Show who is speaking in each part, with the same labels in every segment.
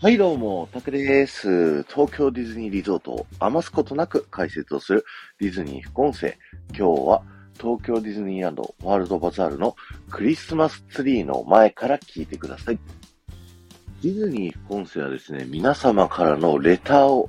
Speaker 1: はい、どうも、タクです。東京ディズニーリゾートを余すことなく解説をするディズニー副音声。今日は東京ディズニーランドワールドバザールのクリスマスツリーの前から聞いてください。ディズニー副音声はですね、皆様からのレターを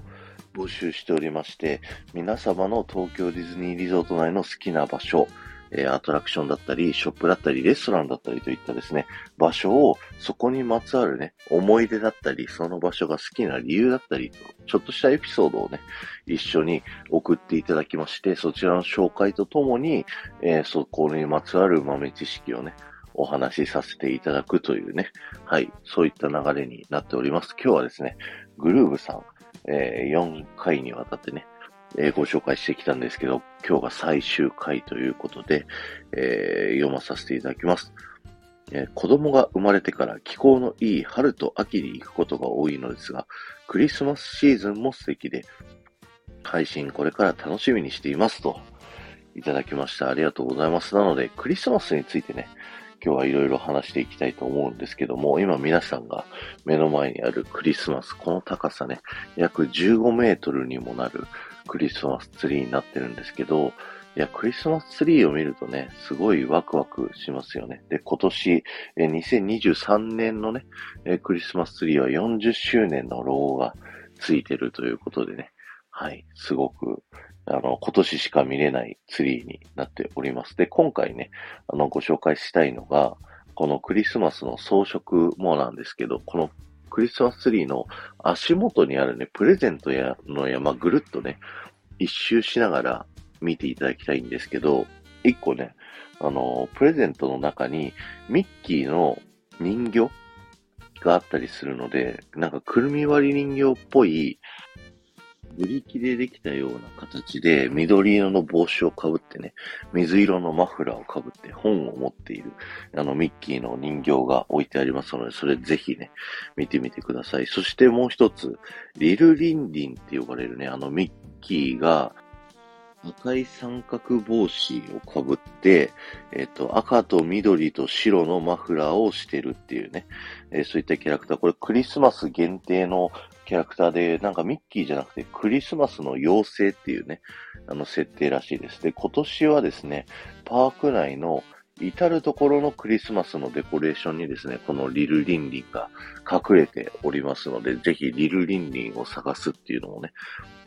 Speaker 1: 募集しておりまして、皆様の東京ディズニーリゾート内の好きな場所、えアトラクションだったり、ショップだったり、レストランだったりといったですね、場所を、そこにまつわるね、思い出だったり、その場所が好きな理由だったり、ちょっとしたエピソードをね、一緒に送っていただきまして、そちらの紹介とともに、えー、そこにまつわる豆知識をね、お話しさせていただくというね、はい、そういった流れになっております。今日はですね、グルーブさん、えー、4回にわたってね、えー、ご紹介してきたんですけど、今日が最終回ということで、えー、読まさせていただきます。えー、子供が生まれてから気候のいい春と秋に行くことが多いのですが、クリスマスシーズンも素敵で、配信これから楽しみにしていますと、いただきました。ありがとうございます。なので、クリスマスについてね、今日はいろいろ話していきたいと思うんですけども、今皆さんが目の前にあるクリスマス、この高さね、約15メートルにもなるクリスマスツリーになってるんですけど、いや、クリスマスツリーを見るとね、すごいワクワクしますよね。で、今年、え2023年のね、えクリスマスツリーは40周年のロゴがついてるということでね、はい、すごく、あの、今年しか見れないツリーになっております。で、今回ね、あの、ご紹介したいのが、このクリスマスの装飾もなんですけど、このクリスマスツリーの足元にあるね、プレゼントやの山ぐるっとね、一周しながら見ていただきたいんですけど、一個ね、あの、プレゼントの中にミッキーの人形があったりするので、なんかくるみ割り人形っぽいブリキでできたような形で、緑色の帽子をかぶってね、水色のマフラーをかぶって本を持っている、あの、ミッキーの人形が置いてありますので、それぜひね、見てみてください。そしてもう一つ、リルリンリンって呼ばれるね、あのミッキーが、赤い三角帽子をかぶって、えっ、と、赤と緑と白のマフラーをしてるっていうね、えー、そういったキャラクター。これクリスマス限定のキャラクターで、なんかミッキーじゃなくてクリスマスの妖精っていうね、あの設定らしいです。で、今年はですね、パーク内の至るところのクリスマスのデコレーションにですね、このリルリンリンが隠れておりますので、ぜひリルリンリンを探すっていうのもね、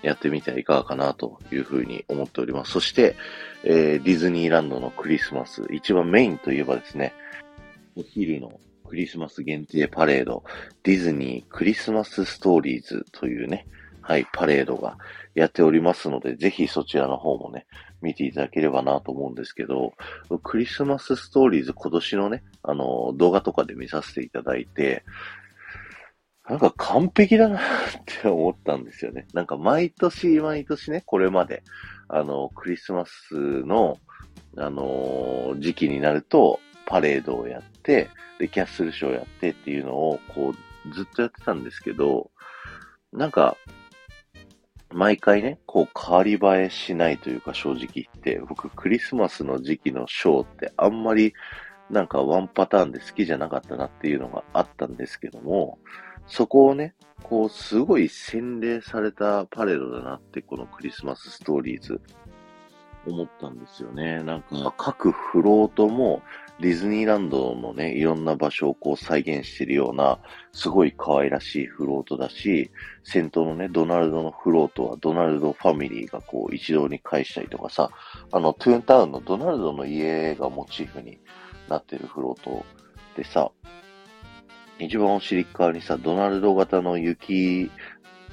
Speaker 1: やってみてはいかがかなというふうに思っております。そして、えー、ディズニーランドのクリスマス、一番メインといえばですね、お昼のクリスマス限定パレード、ディズニークリスマスストーリーズというね、はい、パレードがやっておりますので、ぜひそちらの方もね、見ていただければなと思うんですけど、クリスマスストーリーズ今年のね、あの、動画とかで見させていただいて、なんか完璧だなって思ったんですよね。なんか毎年毎年ね、これまで、あの、クリスマスの、あの時期になると、パレードをやって、で、キャッスルショーやってっていうのを、こう、ずっとやってたんですけど、なんか、毎回ね、こう、変わり映えしないというか、正直言って、僕、クリスマスの時期のショーってあんまり、なんかワンパターンで好きじゃなかったなっていうのがあったんですけども、そこをね、こう、すごい洗礼されたパレードだなって、このクリスマスストーリーズ、思ったんですよね。なんか、各フロートも、ディズニーランドのね、いろんな場所をこう再現してるような、すごい可愛らしいフロートだし、先頭のね、ドナルドのフロートはドナルドファミリーがこう一堂に会したりとかさ、あの、トゥーンタウンのドナルドの家がモチーフになってるフロートでさ、一番お尻側にさ、ドナルド型の雪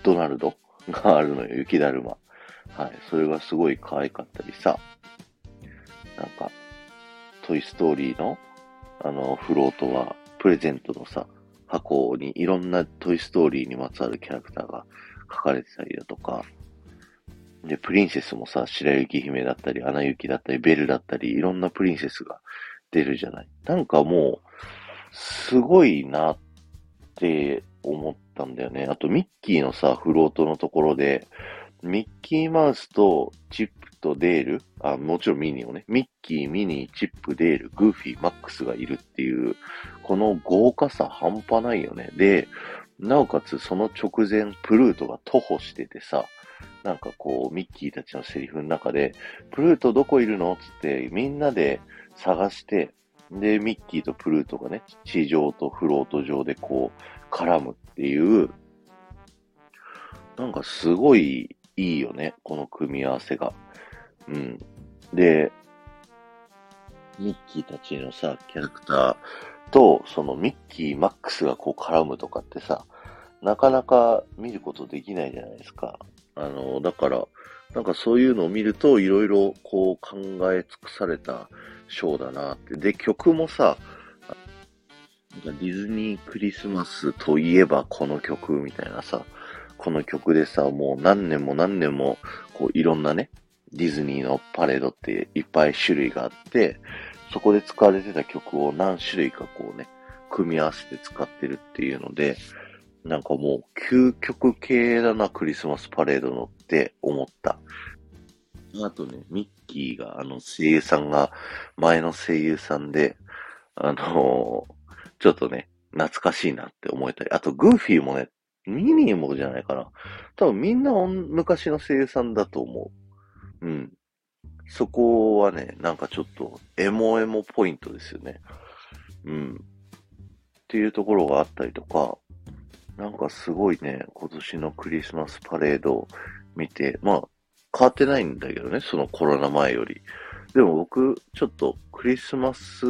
Speaker 1: ドナルドがあるのよ、雪だるま。はい。それがすごい可愛かったりさ、なんか、トイストーリーの、あの、フロートは、プレゼントのさ、箱にいろんなトイストーリーにまつわるキャラクターが書かれてたりだとか、で、プリンセスもさ、白雪姫だったり、アナ雪だったり、ベルだったり、いろんなプリンセスが出るじゃない。なんかもう、すごいなって思ったんだよね。あと、ミッキーのさ、フロートのところで、ミッキーマウスとチッとデール、あ、もちろんミニをね、ミッキー、ミニー、チップ、デール、グーフィー、マックスがいるっていう、この豪華さ半端ないよね。で、なおかつその直前、プルートが徒歩しててさ、なんかこう、ミッキーたちのセリフの中で、プルートどこいるの？つってみんなで探して、で、ミッキーとプルートがね、地上とフロート上でこう、絡むっていう、なんかすごいいいよね、この組み合わせが。うん。で、ミッキーたちのさ、キャラクターと、そのミッキー、マックスがこう絡むとかってさ、なかなか見ることできないじゃないですか。あの、だから、なんかそういうのを見ると、いろいろこう考え尽くされたショーだなって。で、曲もさ、なんかディズニークリスマスといえばこの曲みたいなさ、この曲でさ、もう何年も何年も、こういろんなね、ディズニーのパレードっていっぱい種類があって、そこで使われてた曲を何種類かこうね、組み合わせて使ってるっていうので、なんかもう究極系だな、クリスマスパレードのって思った。あとね、ミッキーが、あの声優さんが、前の声優さんで、あのー、ちょっとね、懐かしいなって思えたり、あとグーフィーもね、ミニーもじゃないかな。多分みんな昔の声優さんだと思う。うん。そこはね、なんかちょっと、エモエモポイントですよね。うん。っていうところがあったりとか、なんかすごいね、今年のクリスマスパレードを見て、まあ、変わってないんだけどね、そのコロナ前より。でも僕、ちょっとクリスマス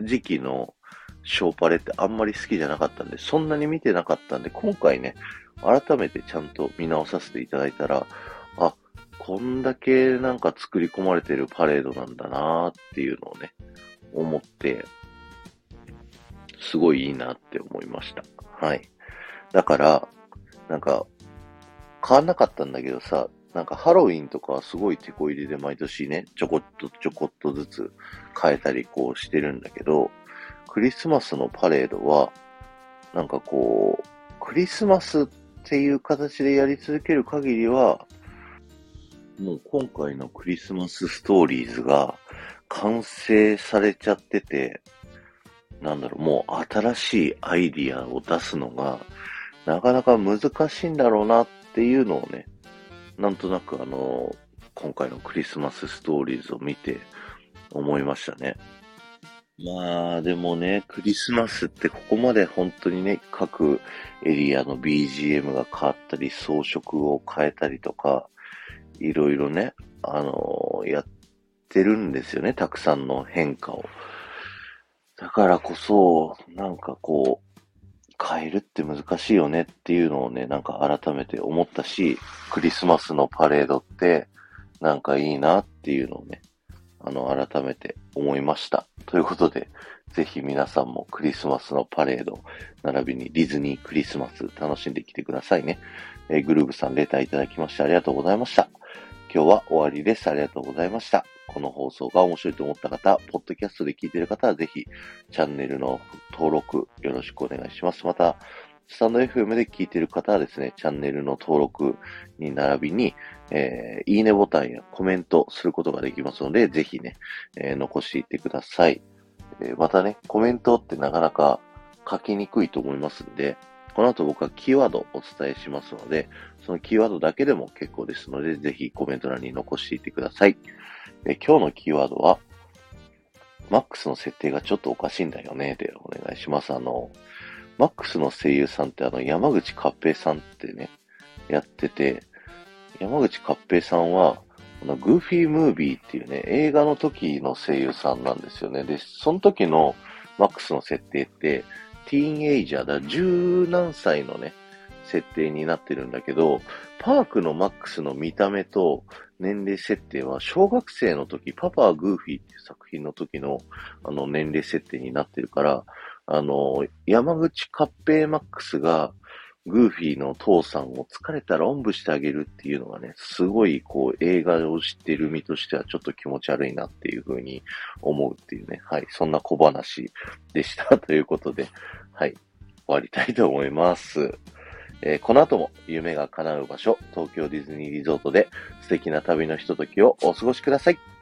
Speaker 1: 時期のショーパレってあんまり好きじゃなかったんで、そんなに見てなかったんで、今回ね、改めてちゃんと見直させていただいたら、あ、こんだけなんか作り込まれてるパレードなんだなーっていうのをね、思って、すごいいいなって思いました。はい。だから、なんか、変わんなかったんだけどさ、なんかハロウィンとかはすごい手こ入れで毎年ね、ちょこっとちょこっとずつ変えたりこうしてるんだけど、クリスマスのパレードは、なんかこう、クリスマスっていう形でやり続ける限りは、もう今回のクリスマスストーリーズが完成されちゃってて、なんだろう、もう新しいアイディアを出すのが、なかなか難しいんだろうなっていうのをね、なんとなくあの、今回のクリスマスストーリーズを見て思いましたね。まあ、でもね、クリスマスってここまで本当にね、各エリアの BGM が変わったり、装飾を変えたりとか、いろいろね、あのー、やってるんですよね、たくさんの変化を。だからこそ、なんかこう、変えるって難しいよねっていうのをね、なんか改めて思ったし、クリスマスのパレードってなんかいいなっていうのをね、あの、改めて思いました。ということで、ぜひ皆さんもクリスマスのパレード、並びにディズニークリスマス楽しんできてくださいね。え、グルーブさんレターいただきましてありがとうございました。今日は終わりです。ありがとうございました。この放送が面白いと思った方、ポッドキャストで聞いている方はぜひ、チャンネルの登録よろしくお願いします。また、スタンド FM で聞いている方はですね、チャンネルの登録に並びに、えー、いいねボタンやコメントすることができますので、ぜひね、えー、残していってください。えー、またね、コメントってなかなか書きにくいと思いますんで、この後僕はキーワードをお伝えしますので、そのキーワードだけでも結構ですので、ぜひコメント欄に残していてください。で今日のキーワードは、マックスの設定がちょっとおかしいんだよね、でお願いします。あの、マックスの声優さんってあの、山口勝平さんってね、やってて、山口勝平さんは、このグーフィームービーっていうね、映画の時の声優さんなんですよね。で、その時のマックスの設定って、ティーンエイジャーだ、十何歳のね、設定になってるんだけど、パークのマックスの見た目と年齢設定は小学生の時、パパはグーフィーっていう作品の時のあの年齢設定になってるから、あの、山口カッペイマックスがグーフィーの父さんを疲れたらおんぶしてあげるっていうのがね、すごいこう映画を知ってる身としてはちょっと気持ち悪いなっていうふうに思うっていうね、はい、そんな小話でしたということで、はい、終わりたいと思います。えー、この後も夢が叶う場所、東京ディズニーリゾートで素敵な旅のひとときをお過ごしください。